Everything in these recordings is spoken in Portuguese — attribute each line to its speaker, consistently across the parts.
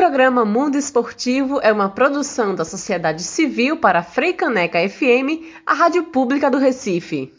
Speaker 1: programa Mundo Esportivo é uma produção da Sociedade Civil para Freicaneca FM, a rádio pública do Recife.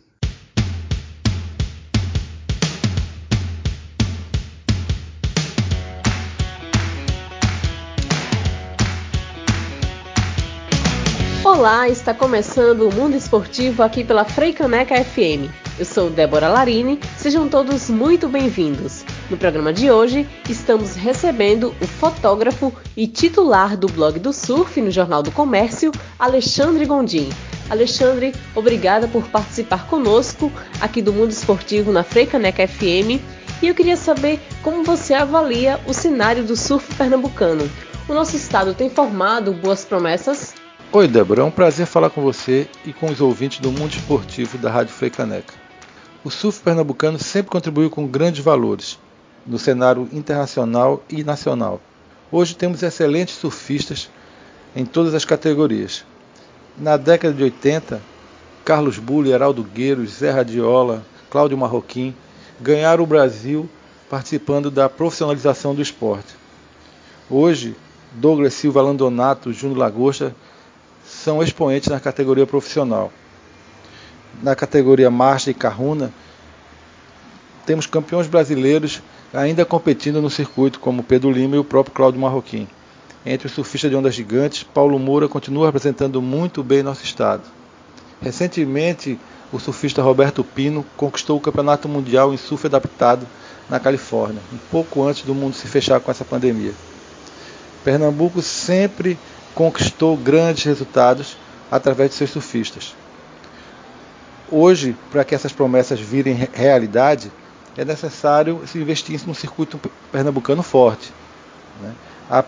Speaker 1: Olá, está começando o Mundo Esportivo aqui pela Freicaneca FM. Eu sou Débora Larini, sejam todos muito bem-vindos. No programa de hoje, estamos recebendo o fotógrafo e titular do blog do surf no Jornal do Comércio, Alexandre Gondim. Alexandre, obrigada por participar conosco aqui do Mundo Esportivo na Freicaneca FM. E eu queria saber como você avalia o cenário do surf pernambucano. O nosso estado tem formado boas promessas?
Speaker 2: Oi, Débora, é um prazer falar com você e com os ouvintes do mundo esportivo da Rádio Freicaneca. O surf pernambucano sempre contribuiu com grandes valores no cenário internacional e nacional. Hoje temos excelentes surfistas em todas as categorias. Na década de 80, Carlos Bulli, Heraldo Gueiros, Zé Radiola, Cláudio Marroquim ganharam o Brasil participando da profissionalização do esporte. Hoje, Douglas Silva Landonato, Júnior Lagosta são expoentes na categoria profissional. Na categoria Marcha e Carruna, temos campeões brasileiros ainda competindo no circuito, como Pedro Lima e o próprio Cláudio Marroquim. Entre os surfistas de ondas gigantes, Paulo Moura continua representando muito bem nosso estado. Recentemente, o surfista Roberto Pino conquistou o Campeonato Mundial em Surf Adaptado na Califórnia, um pouco antes do mundo se fechar com essa pandemia. Pernambuco sempre conquistou grandes resultados através de seus surfistas. Hoje, para que essas promessas virem realidade, é necessário se investir no circuito pernambucano forte. Né? A,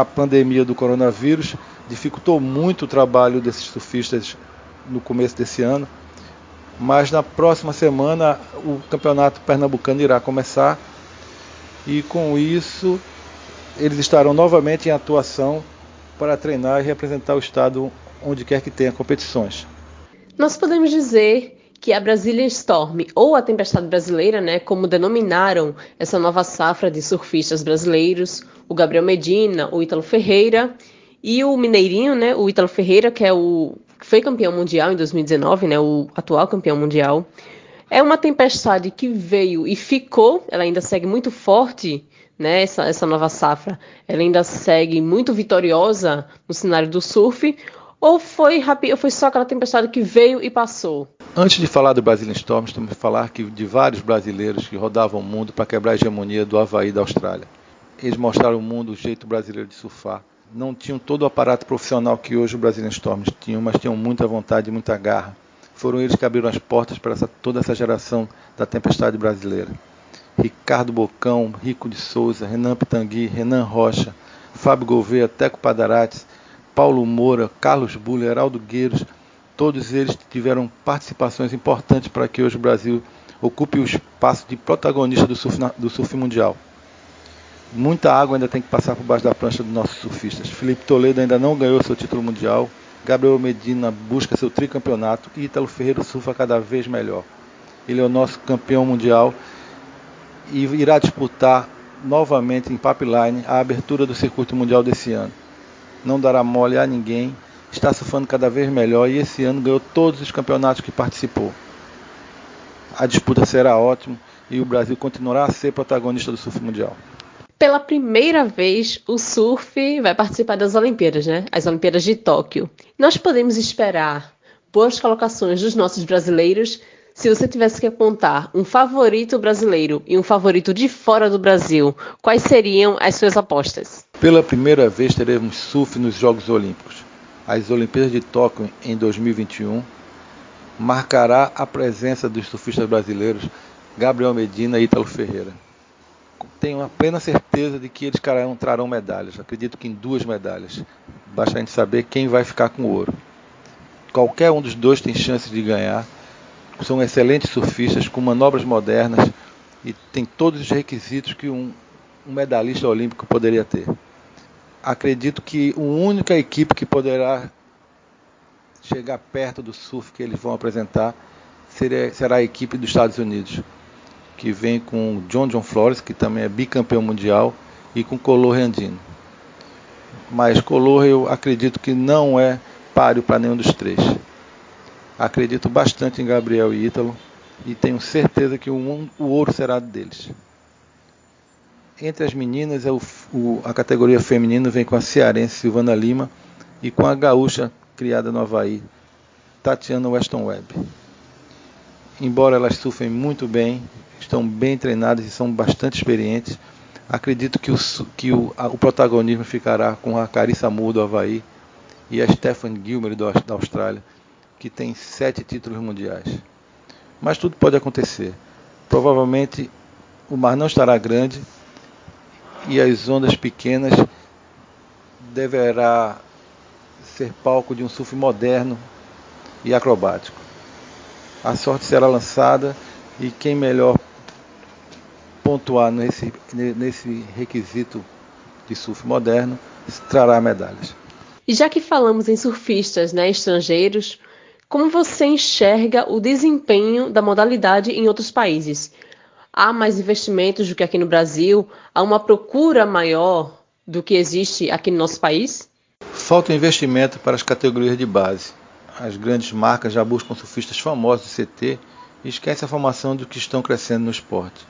Speaker 2: a pandemia do coronavírus dificultou muito o trabalho desses surfistas no começo desse ano, mas na próxima semana o campeonato pernambucano irá começar e com isso eles estarão novamente em atuação para treinar e representar o estado onde quer que tenha competições.
Speaker 1: Nós podemos dizer que a Brazilian Storm, ou a Tempestade Brasileira, né, como denominaram essa nova safra de surfistas brasileiros, o Gabriel Medina, o Ítalo Ferreira e o Mineirinho, né, o Ítalo Ferreira, que é o que foi campeão mundial em 2019, né, o atual campeão mundial. É uma tempestade que veio e ficou, ela ainda segue muito forte né, essa, essa nova safra, ela ainda segue muito vitoriosa no cenário do surf, ou foi, ou foi só aquela tempestade que veio e passou?
Speaker 2: Antes de falar do Brazilian Storm, temos que falar que de vários brasileiros que rodavam o mundo para quebrar a hegemonia do Havaí da Austrália. Eles mostraram ao mundo o jeito brasileiro de surfar. Não tinham todo o aparato profissional que hoje o Brazilian Storms tinham, mas tinham muita vontade e muita garra. Foram eles que abriram as portas para essa, toda essa geração da tempestade brasileira. Ricardo Bocão, Rico de Souza, Renan Pitangui, Renan Rocha, Fábio Gouveia, Teco Padarates, Paulo Moura, Carlos Buller, Heraldo Gueiros, todos eles tiveram participações importantes para que hoje o Brasil ocupe o espaço de protagonista do surf, do surf mundial. Muita água ainda tem que passar por baixo da prancha dos nossos surfistas. Felipe Toledo ainda não ganhou seu título mundial. Gabriel Medina busca seu tricampeonato e Ítalo Ferreira surfa cada vez melhor. Ele é o nosso campeão mundial e irá disputar novamente em Pipeline a abertura do circuito mundial desse ano. Não dará mole a ninguém, está surfando cada vez melhor e esse ano ganhou todos os campeonatos que participou. A disputa será ótima e o Brasil continuará a ser protagonista do surf mundial.
Speaker 1: Pela primeira vez, o surf vai participar das Olimpíadas, né? As Olimpíadas de Tóquio. Nós podemos esperar boas colocações dos nossos brasileiros se você tivesse que apontar um favorito brasileiro e um favorito de fora do Brasil, quais seriam as suas apostas?
Speaker 2: Pela primeira vez teremos surf nos Jogos Olímpicos. As Olimpíadas de Tóquio em 2021 marcará a presença dos surfistas brasileiros Gabriel Medina e Ítalo Ferreira. Tenho a plena certeza de que eles trarão, medalhas. Acredito que em duas medalhas. Basta a gente saber quem vai ficar com o ouro. Qualquer um dos dois tem chance de ganhar são excelentes surfistas com manobras modernas e tem todos os requisitos que um, um medalhista olímpico poderia ter. Acredito que a única equipe que poderá chegar perto do surf que eles vão apresentar seria, será a equipe dos Estados Unidos, que vem com John John Flores, que também é bicampeão mundial, e com Colo Rendino. mas Color eu acredito que não é páreo para nenhum dos três. Acredito bastante em Gabriel e Ítalo e tenho certeza que o, o ouro será deles. Entre as meninas, é o, o, a categoria feminina vem com a cearense Silvana Lima e com a gaúcha criada no Havaí, Tatiana Weston Webb. Embora elas surfem muito bem, estão bem treinadas e são bastante experientes, acredito que o, que o, a, o protagonismo ficará com a Carissa Moore do Havaí e a Stephanie Gilmer do, da Austrália, que tem sete títulos mundiais. Mas tudo pode acontecer. Provavelmente o mar não estará grande e as ondas pequenas deverá ser palco de um surf moderno e acrobático. A sorte será lançada e quem melhor pontuar nesse, nesse requisito de surf moderno trará medalhas.
Speaker 1: E já que falamos em surfistas né, estrangeiros, como você enxerga o desempenho da modalidade em outros países? Há mais investimentos do que aqui no Brasil? Há uma procura maior do que existe aqui no nosso país?
Speaker 2: Falta investimento para as categorias de base. As grandes marcas já buscam surfistas famosos do CT e esquecem a formação do que estão crescendo no esporte.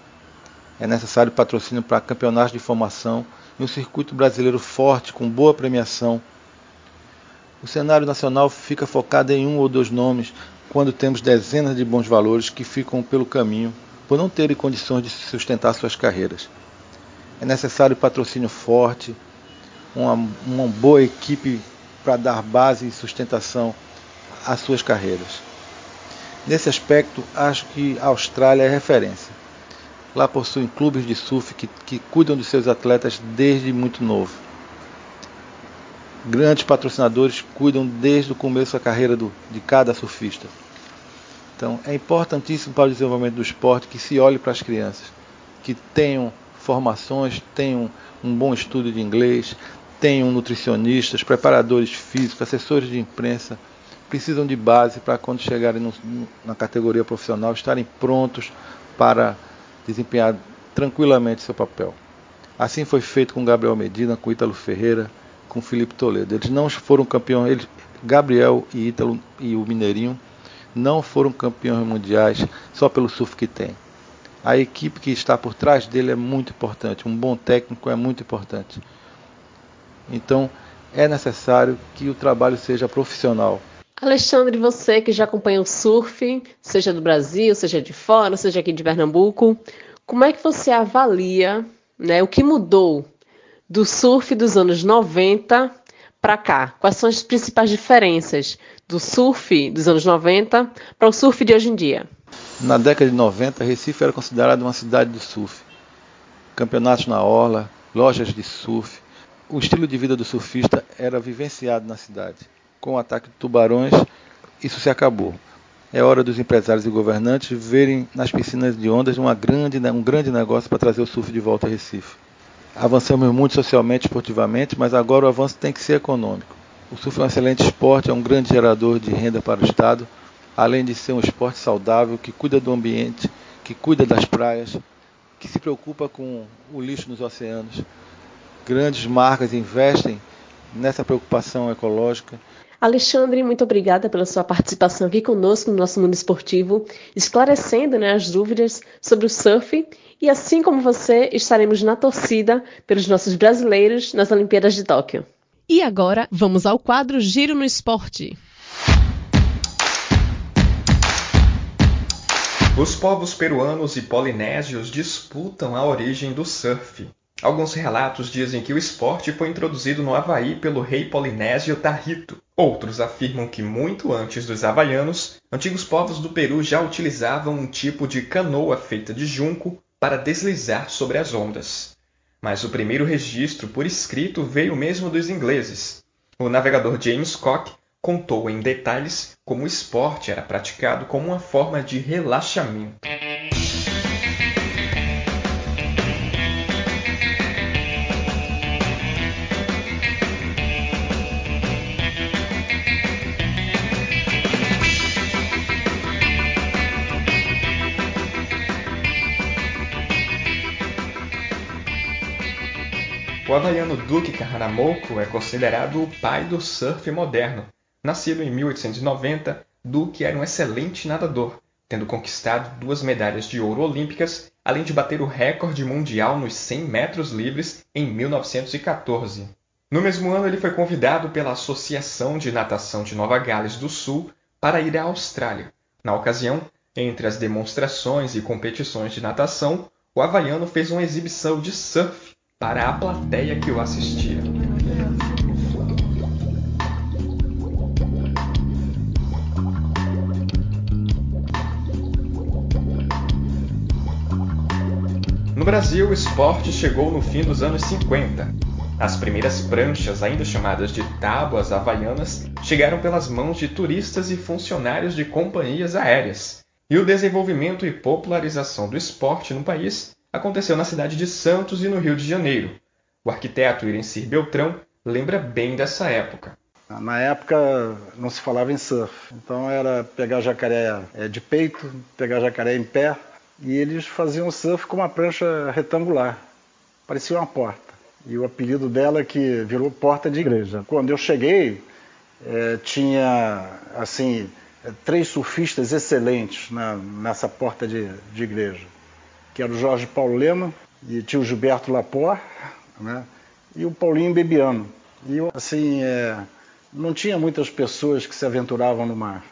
Speaker 2: É necessário patrocínio para campeonatos de formação e um circuito brasileiro forte, com boa premiação o cenário nacional fica focado em um ou dois nomes, quando temos dezenas de bons valores que ficam pelo caminho por não terem condições de sustentar suas carreiras. É necessário patrocínio forte, uma, uma boa equipe para dar base e sustentação às suas carreiras. Nesse aspecto, acho que a Austrália é referência. Lá possuem clubes de surf que, que cuidam de seus atletas desde muito novo grandes patrocinadores cuidam desde o começo da carreira do, de cada surfista. Então é importantíssimo para o desenvolvimento do esporte que se olhe para as crianças, que tenham formações, tenham um bom estudo de inglês, tenham nutricionistas, preparadores físicos, assessores de imprensa, precisam de base para quando chegarem no, na categoria profissional estarem prontos para desempenhar tranquilamente seu papel. Assim foi feito com Gabriel Medina, com Ítalo Ferreira, com Felipe Toledo. Eles não foram campeões, eles, Gabriel e Ítalo e o Mineirinho não foram campeões mundiais só pelo surf que tem. A equipe que está por trás dele é muito importante, um bom técnico é muito importante. Então é necessário que o trabalho seja profissional.
Speaker 1: Alexandre, você que já acompanha o surf, seja do Brasil, seja de fora, seja aqui de Pernambuco, como é que você avalia né, o que mudou do surf dos anos 90 para cá? Quais são as principais diferenças do surf dos anos 90 para o surf de hoje em dia?
Speaker 2: Na década de 90, Recife era considerada uma cidade de surf. Campeonatos na orla, lojas de surf. O estilo de vida do surfista era vivenciado na cidade. Com o ataque de tubarões, isso se acabou. É hora dos empresários e governantes verem nas piscinas de ondas uma grande, um grande negócio para trazer o surf de volta a Recife. Avançamos muito socialmente, esportivamente, mas agora o avanço tem que ser econômico. O surf é um excelente esporte, é um grande gerador de renda para o Estado, além de ser um esporte saudável, que cuida do ambiente, que cuida das praias, que se preocupa com o lixo nos oceanos. Grandes marcas investem nessa preocupação ecológica
Speaker 1: Alexandre, muito obrigada pela sua participação aqui conosco no nosso mundo esportivo, esclarecendo né, as dúvidas sobre o surf. E assim como você, estaremos na torcida pelos nossos brasileiros nas Olimpíadas de Tóquio. E agora, vamos ao quadro Giro no Esporte.
Speaker 3: Os povos peruanos e polinésios disputam a origem do surf. Alguns relatos dizem que o esporte foi introduzido no Havaí pelo rei polinésio Tahito. Outros afirmam que, muito antes dos havaianos, antigos povos do Peru já utilizavam um tipo de canoa feita de junco para deslizar sobre as ondas. Mas o primeiro registro por escrito veio mesmo dos ingleses. O navegador James Cook contou em detalhes como o esporte era praticado como uma forma de relaxamento. O havaiano Duke Kahanamoku é considerado o pai do surf moderno. Nascido em 1890, Duke era um excelente nadador, tendo conquistado duas medalhas de ouro olímpicas, além de bater o recorde mundial nos 100 metros livres em 1914. No mesmo ano, ele foi convidado pela Associação de Natação de Nova Gales do Sul para ir à Austrália. Na ocasião, entre as demonstrações e competições de natação, o havaiano fez uma exibição de surf para a plateia que o assistia. No Brasil, o esporte chegou no fim dos anos 50. As primeiras pranchas, ainda chamadas de tábuas havaianas, chegaram pelas mãos de turistas e funcionários de companhias aéreas. E o desenvolvimento e popularização do esporte no país aconteceu na cidade de Santos e no Rio de Janeiro. O arquiteto Irencir Beltrão lembra bem dessa época.
Speaker 4: Na época não se falava em surf, então era pegar jacaré é, de peito, pegar jacaré em pé, e eles faziam surf com uma prancha retangular, parecia uma porta. E o apelido dela que virou porta de igreja. Quando eu cheguei, é, tinha assim três surfistas excelentes na, nessa porta de, de igreja, que era o Jorge Paulo Lema e tinha o Gilberto Lapor, né? E o Paulinho Bebiano. E assim, é, não tinha muitas pessoas que se aventuravam no mar.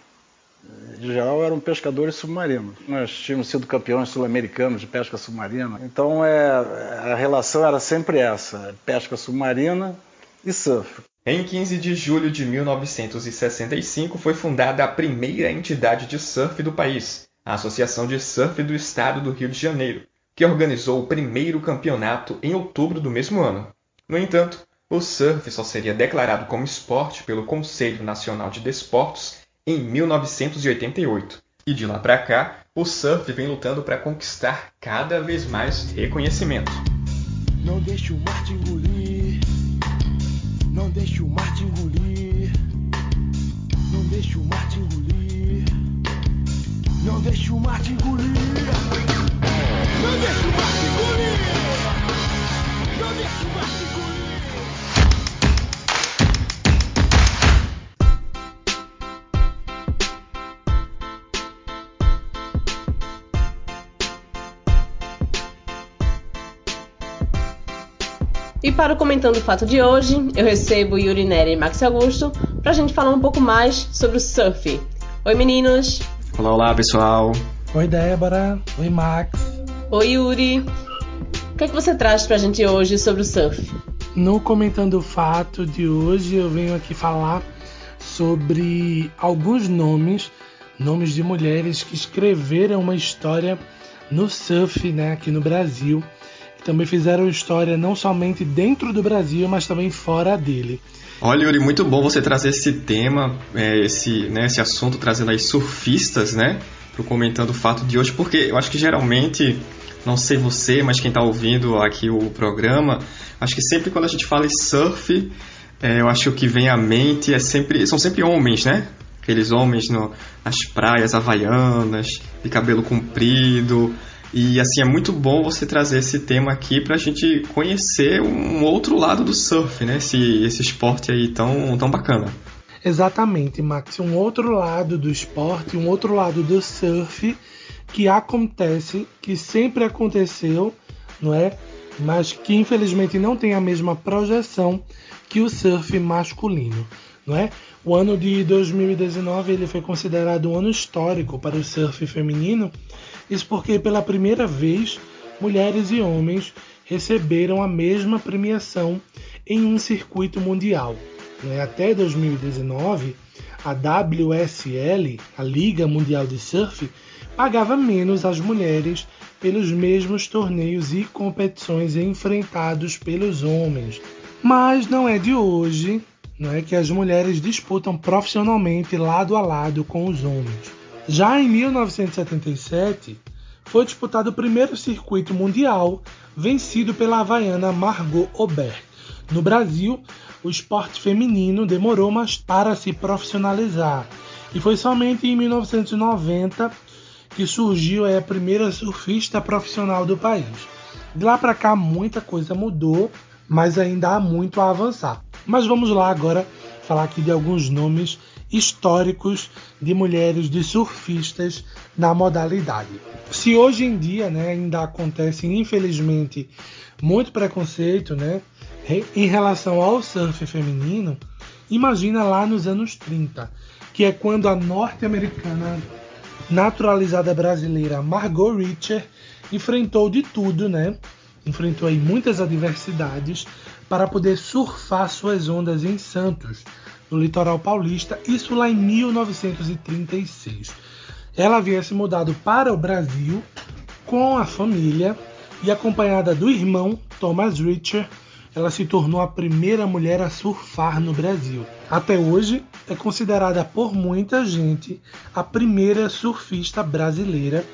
Speaker 4: Em geral eram pescadores submarinos. Nós tínhamos sido campeões sul-americanos de pesca submarina. Então é, a relação era sempre essa: pesca submarina e surf.
Speaker 3: Em 15 de julho de 1965 foi fundada a primeira entidade de surf do país, a Associação de Surf do Estado do Rio de Janeiro, que organizou o primeiro campeonato em outubro do mesmo ano. No entanto, o surf só seria declarado como esporte pelo Conselho Nacional de Desportos em 1988. E de lá para cá, o surf vem lutando para conquistar cada vez mais reconhecimento. Não deixe o mar te engolir. Não deixe o mar te engolir. Não deixe o mar te engolir. Não deixe o mar te engolir. Não deixe o mar te engolir. Não deixe o mar te.
Speaker 1: E para o Comentando o Fato de hoje, eu recebo Yuri Neri e Max Augusto para a gente falar um pouco mais sobre o surf. Oi meninos!
Speaker 3: Olá, olá pessoal!
Speaker 5: Oi Débora! Oi Max!
Speaker 1: Oi Yuri! O que, é que você traz para a gente hoje sobre o surf?
Speaker 5: No Comentando o Fato de hoje, eu venho aqui falar sobre alguns nomes, nomes de mulheres que escreveram uma história no surf né, aqui no Brasil também fizeram história não somente dentro do Brasil, mas também fora dele.
Speaker 3: Olha, Yuri, muito bom você trazer esse tema, é, esse, né, esse assunto, trazendo aí surfistas, né, comentando o fato de hoje, porque eu acho que geralmente, não sei você, mas quem está ouvindo aqui o programa, acho que sempre quando a gente fala em surf, é, eu acho que o que vem à mente é sempre, são sempre homens, né? Aqueles homens no, nas praias havaianas, de cabelo comprido, e assim, é muito bom você trazer esse tema aqui para a gente conhecer um outro lado do surf, né? Esse, esse esporte aí tão, tão bacana.
Speaker 5: Exatamente, Max. Um outro lado do esporte, um outro lado do surf que acontece, que sempre aconteceu, não é? Mas que infelizmente não tem a mesma projeção que o surf masculino, é? O ano de 2019 ele foi considerado um ano histórico para o surf feminino isso porque pela primeira vez mulheres e homens receberam a mesma premiação em um circuito mundial. Né? Até 2019, a WSL, a Liga Mundial de Surf, pagava menos às mulheres pelos mesmos torneios e competições enfrentados pelos homens. Mas não é de hoje não é que as mulheres disputam profissionalmente lado a lado com os homens. Já em 1977, foi disputado o primeiro circuito mundial, vencido pela havaiana Margot Aubert. No Brasil, o esporte feminino demorou mais para se profissionalizar, e foi somente em 1990 que surgiu a primeira surfista profissional do país. De lá para cá muita coisa mudou, mas ainda há muito a avançar. Mas vamos lá agora falar aqui de alguns nomes históricos de mulheres de surfistas na modalidade. Se hoje em dia né, ainda acontece, infelizmente, muito preconceito né, em relação ao surf feminino, imagina lá nos anos 30, que é quando a norte-americana naturalizada brasileira Margot Richer enfrentou de tudo, né? Enfrentou aí muitas adversidades para poder surfar suas ondas em Santos, no litoral paulista, isso lá em 1936. Ela havia se mudado para o Brasil com a família e acompanhada do irmão Thomas Richer, ela se tornou a primeira mulher a surfar no Brasil. Até hoje, é considerada por muita gente a primeira surfista brasileira.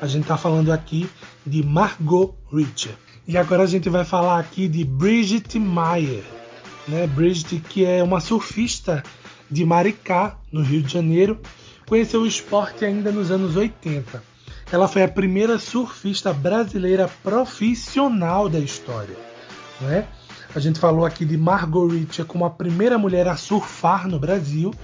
Speaker 5: A gente está falando aqui de Margot Richer. E agora a gente vai falar aqui de Bridget Meyer. Né? Bridget, que é uma surfista de Maricá, no Rio de Janeiro, conheceu o esporte ainda nos anos 80. Ela foi a primeira surfista brasileira profissional da história. Né? A gente falou aqui de Margot Richer como a primeira mulher a surfar no Brasil.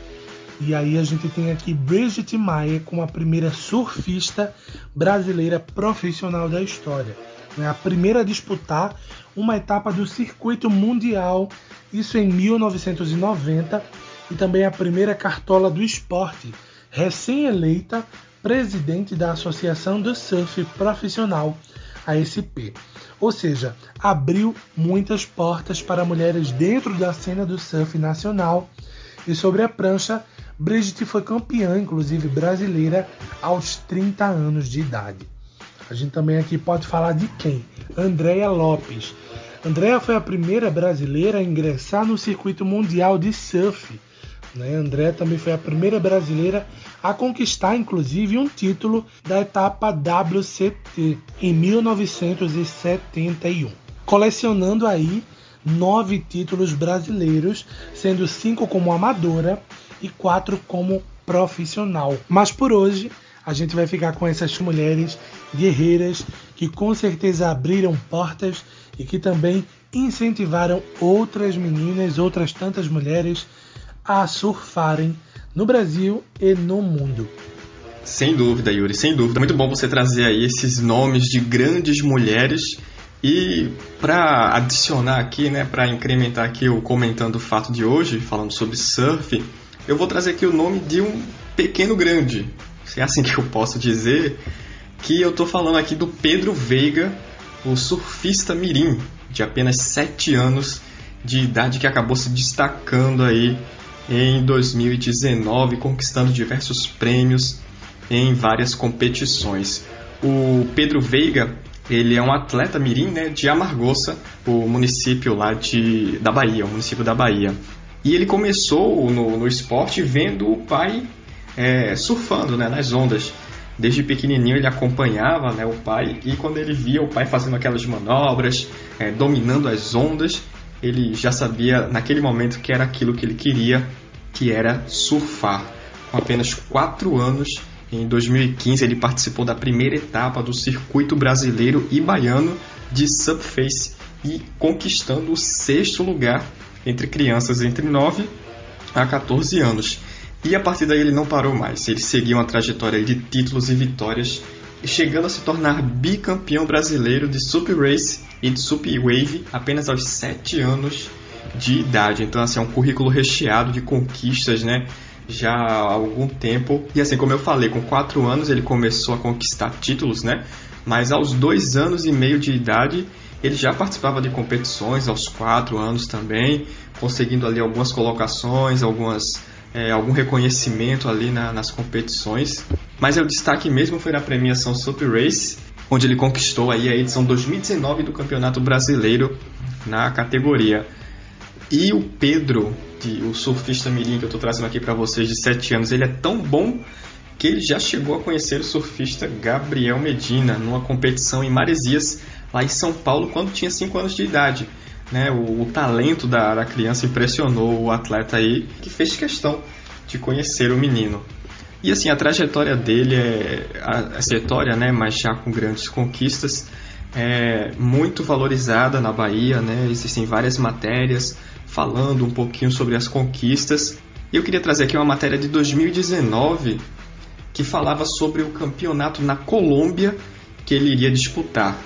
Speaker 5: E aí a gente tem aqui Bridget Maia como a primeira surfista brasileira profissional da história. É a primeira a disputar uma etapa do circuito mundial, isso em 1990, e também a primeira cartola do esporte, recém-eleita presidente da Associação do Surf Profissional, ASP. Ou seja, abriu muitas portas para mulheres dentro da cena do surf nacional. E sobre a prancha, Brigitte foi campeã, inclusive brasileira, aos 30 anos de idade. A gente também aqui pode falar de quem? Andréa Lopes. Andréa foi a primeira brasileira a ingressar no circuito mundial de surf. Né? Também foi a primeira brasileira a conquistar, inclusive, um título da etapa WCT em 1971, colecionando aí nove títulos brasileiros, sendo cinco como amadora e quatro como profissional. Mas por hoje a gente vai ficar com essas mulheres guerreiras que com certeza abriram portas e que também incentivaram outras meninas, outras tantas mulheres a surfarem no Brasil e no mundo.
Speaker 3: Sem dúvida, Yuri, sem dúvida. Muito bom você trazer aí esses nomes de grandes mulheres. E para adicionar aqui, né, para incrementar aqui o comentando o fato de hoje, falando sobre surf, eu vou trazer aqui o nome de um pequeno grande. Se é assim que eu posso dizer, que eu estou falando aqui do Pedro Veiga, o surfista mirim, de apenas 7 anos de idade que acabou se destacando aí em 2019, conquistando diversos prêmios em várias competições. O Pedro Veiga, ele é um atleta mirim né, de Amargoça, o município lá de, da Bahia, o município da Bahia. E ele começou no, no esporte vendo o pai é, surfando né, nas ondas. Desde pequenininho ele acompanhava né, o pai e quando ele via o pai fazendo aquelas manobras, é, dominando as ondas, ele já sabia naquele momento que era aquilo que ele queria, que era surfar. Com apenas 4 anos, em 2015, ele participou da primeira etapa do circuito brasileiro e baiano de Subface e conquistando o sexto lugar entre crianças entre 9 a 14 anos. E a partir daí ele não parou mais, ele seguiu uma trajetória de títulos e vitórias, chegando a se tornar bicampeão brasileiro de Sup Race e de Sup Wave apenas aos 7 anos de idade. Então, assim, é um currículo recheado de conquistas, né? Já há algum tempo. E assim como eu falei, com 4 anos ele começou a conquistar títulos, né? Mas aos 2 anos e meio de idade ele já participava de competições, aos 4 anos também, conseguindo ali algumas colocações, algumas é, algum reconhecimento ali na, nas competições. Mas o destaque mesmo foi na premiação Super Race, onde ele conquistou aí a edição 2019 do Campeonato Brasileiro na categoria. E o Pedro, de, o surfista mirim que eu estou trazendo aqui para vocês de 7 anos, ele é tão bom que ele já chegou a conhecer o surfista Gabriel Medina numa competição em Maresias, lá em São Paulo, quando tinha 5 anos de idade. Né, o, o talento da, da, criança impressionou o atleta aí, que fez questão de conhecer o menino. E assim, a trajetória dele é a, a trajetória, né, mas já com grandes conquistas, é muito valorizada na Bahia, né? Existem várias matérias falando um pouquinho sobre as conquistas. E eu queria trazer aqui uma matéria de 2019 que falava sobre o campeonato na Colômbia que ele iria disputar.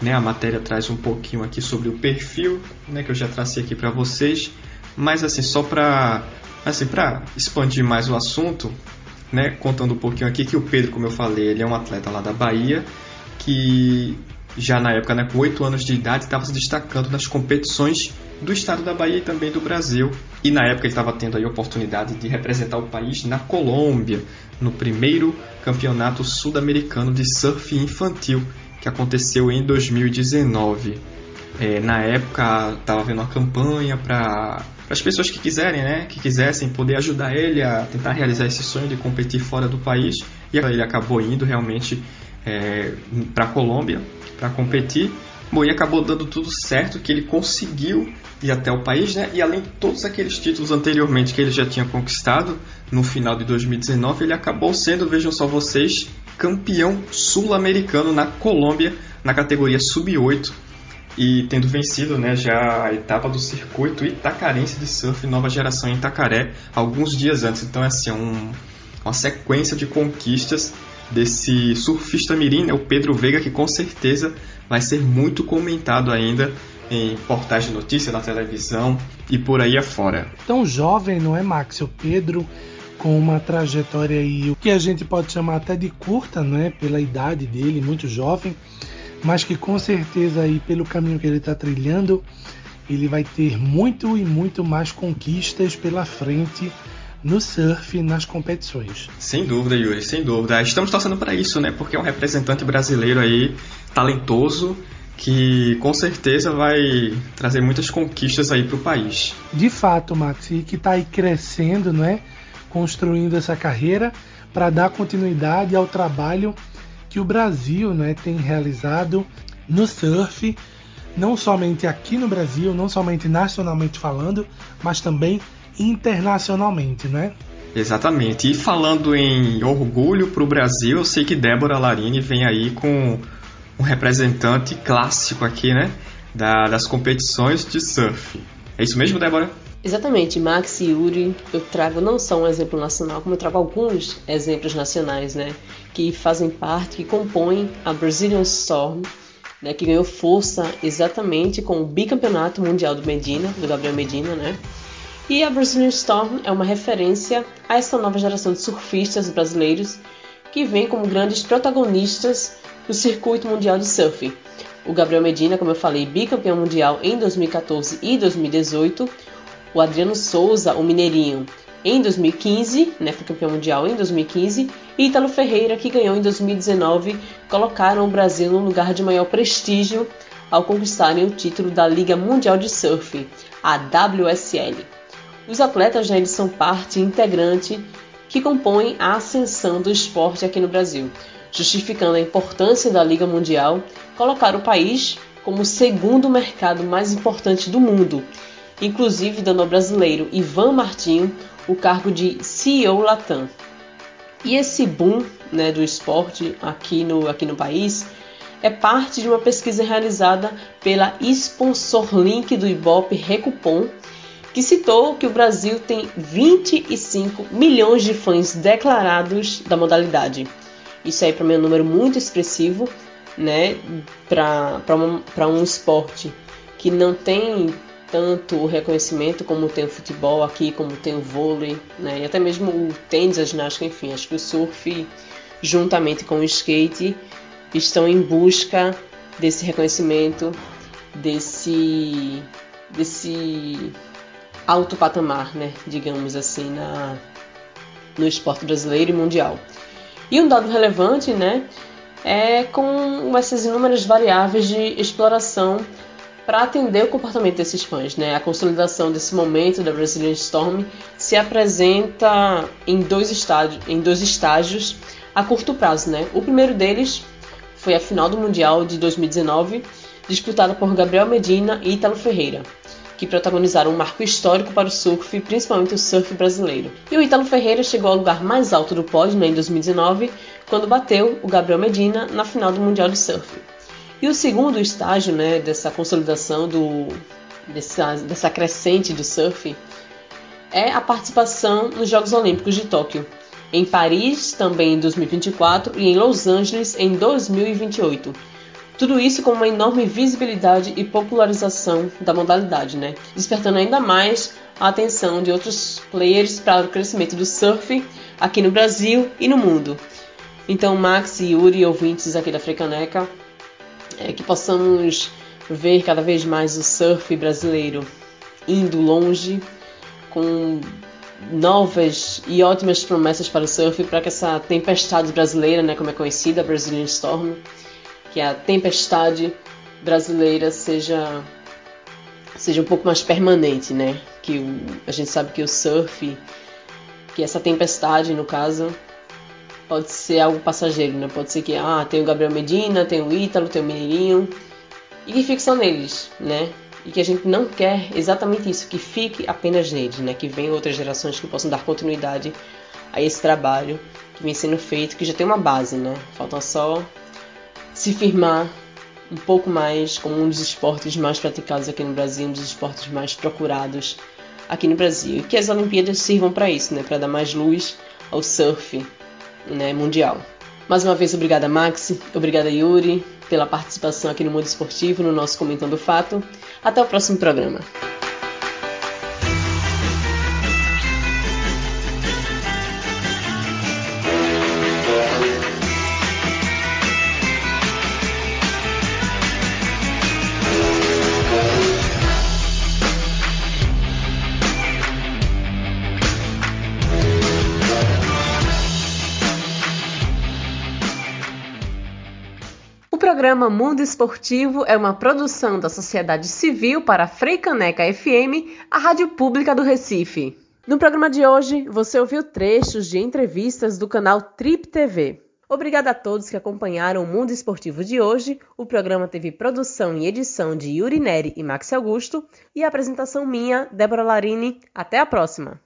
Speaker 3: Né, a matéria traz um pouquinho aqui sobre o perfil, né, que eu já tracei aqui para vocês, mas assim só para assim para expandir mais o assunto, né, contando um pouquinho aqui que o Pedro, como eu falei, ele é um atleta lá da Bahia que já na época, né, com 8 anos de idade, estava se destacando nas competições do estado da Bahia e também do Brasil. E na época ele estava tendo a oportunidade de representar o país na Colômbia, no primeiro campeonato sul-americano de surf infantil, que aconteceu em 2019. É, na época estava havendo uma campanha para as pessoas que quiserem, né, que quisessem poder ajudar ele a tentar realizar esse sonho de competir fora do país. E ele acabou indo realmente é, para a Colômbia para competir. Bom, e acabou dando tudo certo, que ele conseguiu ir até o país, né? E além de todos aqueles títulos anteriormente que ele já tinha conquistado, no final de 2019 ele acabou sendo, vejam só vocês, campeão sul-americano na Colômbia, na categoria sub-8, e tendo vencido né, já a etapa do circuito itacarense de surf nova geração em Itacaré alguns dias antes. Então, é assim, um, uma sequência de conquistas desse surfista mirim, né, o Pedro Veiga, que com certeza vai ser muito comentado ainda em portais de notícia, na televisão e por aí afora.
Speaker 5: Tão jovem, não é, Max? O Pedro com uma trajetória aí, que a gente pode chamar até de curta, né, pela idade dele, muito jovem, mas que com certeza aí pelo caminho que ele está trilhando, ele vai ter muito e muito mais conquistas pela frente no surf nas competições.
Speaker 3: Sem dúvida, Yuri, sem dúvida. Estamos torcendo para isso, né? Porque é um representante brasileiro aí talentoso que com certeza vai trazer muitas conquistas aí para o país.
Speaker 5: De fato, Max, e que está aí crescendo, não é? Construindo essa carreira para dar continuidade ao trabalho que o Brasil né, tem realizado no surf, não somente aqui no Brasil, não somente nacionalmente falando, mas também internacionalmente, né?
Speaker 3: Exatamente. E falando em orgulho para o Brasil, eu sei que Débora Larini vem aí com um representante clássico aqui, né? Da, das competições de surf. É isso mesmo, Débora?
Speaker 1: Exatamente, Max e Yuri, eu trago não só um exemplo nacional, como eu trago alguns exemplos nacionais, né? Que fazem parte, que compõem a Brazilian Storm, né? Que ganhou força exatamente com o bicampeonato mundial do Medina, do Gabriel Medina, né? E a Brazilian Storm é uma referência a essa nova geração de surfistas brasileiros que vem como grandes protagonistas do circuito mundial de surf. O Gabriel Medina, como eu falei, bicampeão mundial em 2014 e 2018. O Adriano Souza, o Mineirinho, em 2015, né, foi campeão mundial em 2015. E Ítalo Ferreira, que ganhou em 2019, colocaram o Brasil no lugar de maior prestígio ao conquistarem o título da Liga Mundial de Surf, a WSL. Os atletas já eles são parte integrante que compõem a ascensão do esporte aqui no Brasil, justificando a importância da Liga Mundial, colocar o país como o segundo mercado mais importante do mundo, inclusive dando ao brasileiro Ivan Martinho o cargo de CEO Latam. E esse boom né, do esporte aqui no, aqui no país é parte de uma pesquisa realizada pela Sponsor Link do Ibope Recupom que citou que o Brasil tem 25 milhões de fãs declarados da modalidade. Isso aí para mim é um número muito expressivo, né, para um esporte que não tem tanto reconhecimento como tem o futebol aqui, como tem o vôlei, né, e até mesmo o tênis, a ginástica, enfim, acho que o surf juntamente com o skate estão em busca desse reconhecimento, desse desse alto patamar, né, digamos assim, na, no esporte brasileiro e mundial. E um dado relevante, né, é com essas inúmeras variáveis de exploração para atender o comportamento desses fãs. Né? A consolidação desse momento da Brazilian Storm se apresenta em dois estágios, em dois estágios a curto prazo. Né? O primeiro deles foi a final do Mundial de 2019, disputada por Gabriel Medina e Italo Ferreira que protagonizaram um marco histórico para o surf, principalmente o surf brasileiro. E o Ítalo Ferreira chegou ao lugar mais alto do pódio né, em 2019, quando bateu o Gabriel Medina na final do Mundial de Surf. E o segundo estágio né, dessa consolidação do, dessa, dessa crescente do surf é a participação nos Jogos Olímpicos de Tóquio, em Paris também em 2024 e em Los Angeles em 2028. Tudo isso com uma enorme visibilidade e popularização da modalidade, né? despertando ainda mais a atenção de outros players para o crescimento do surf aqui no Brasil e no mundo. Então, Max e Yuri, ouvintes aqui da Frecaneca, é, que possamos ver cada vez mais o surf brasileiro indo longe, com novas e ótimas promessas para o surf, para que essa tempestade brasileira, né, como é conhecida, a Brazilian Storm, que a tempestade brasileira seja seja um pouco mais permanente, né? Que o, a gente sabe que o surf, que essa tempestade, no caso, pode ser algo passageiro, né? Pode ser que ah, tem o Gabriel Medina, tem o Ítalo, tem o Mineirinho e que fique só neles, né? E que a gente não quer exatamente isso, que fique apenas neles, né? Que venham outras gerações que possam dar continuidade a esse trabalho que vem sendo feito, que já tem uma base, né? Falta só se firmar um pouco mais como um dos esportes mais praticados aqui no Brasil, um dos esportes mais procurados aqui no Brasil. E que as Olimpíadas sirvam para isso, né? Para dar mais luz ao surf né, mundial. Mais uma vez, obrigada, Maxi. Obrigada, Yuri, pela participação aqui no Mundo Esportivo, no nosso Comentando o Fato. Até o próximo programa. Programa Mundo Esportivo é uma produção da sociedade civil para Freicaneca FM, a rádio pública do Recife. No programa de hoje, você ouviu trechos de entrevistas do canal Trip TV. Obrigada a todos que acompanharam o Mundo Esportivo de hoje. O programa teve produção e edição de Yuri Neri e Max Augusto e apresentação minha, Débora Larini. Até a próxima!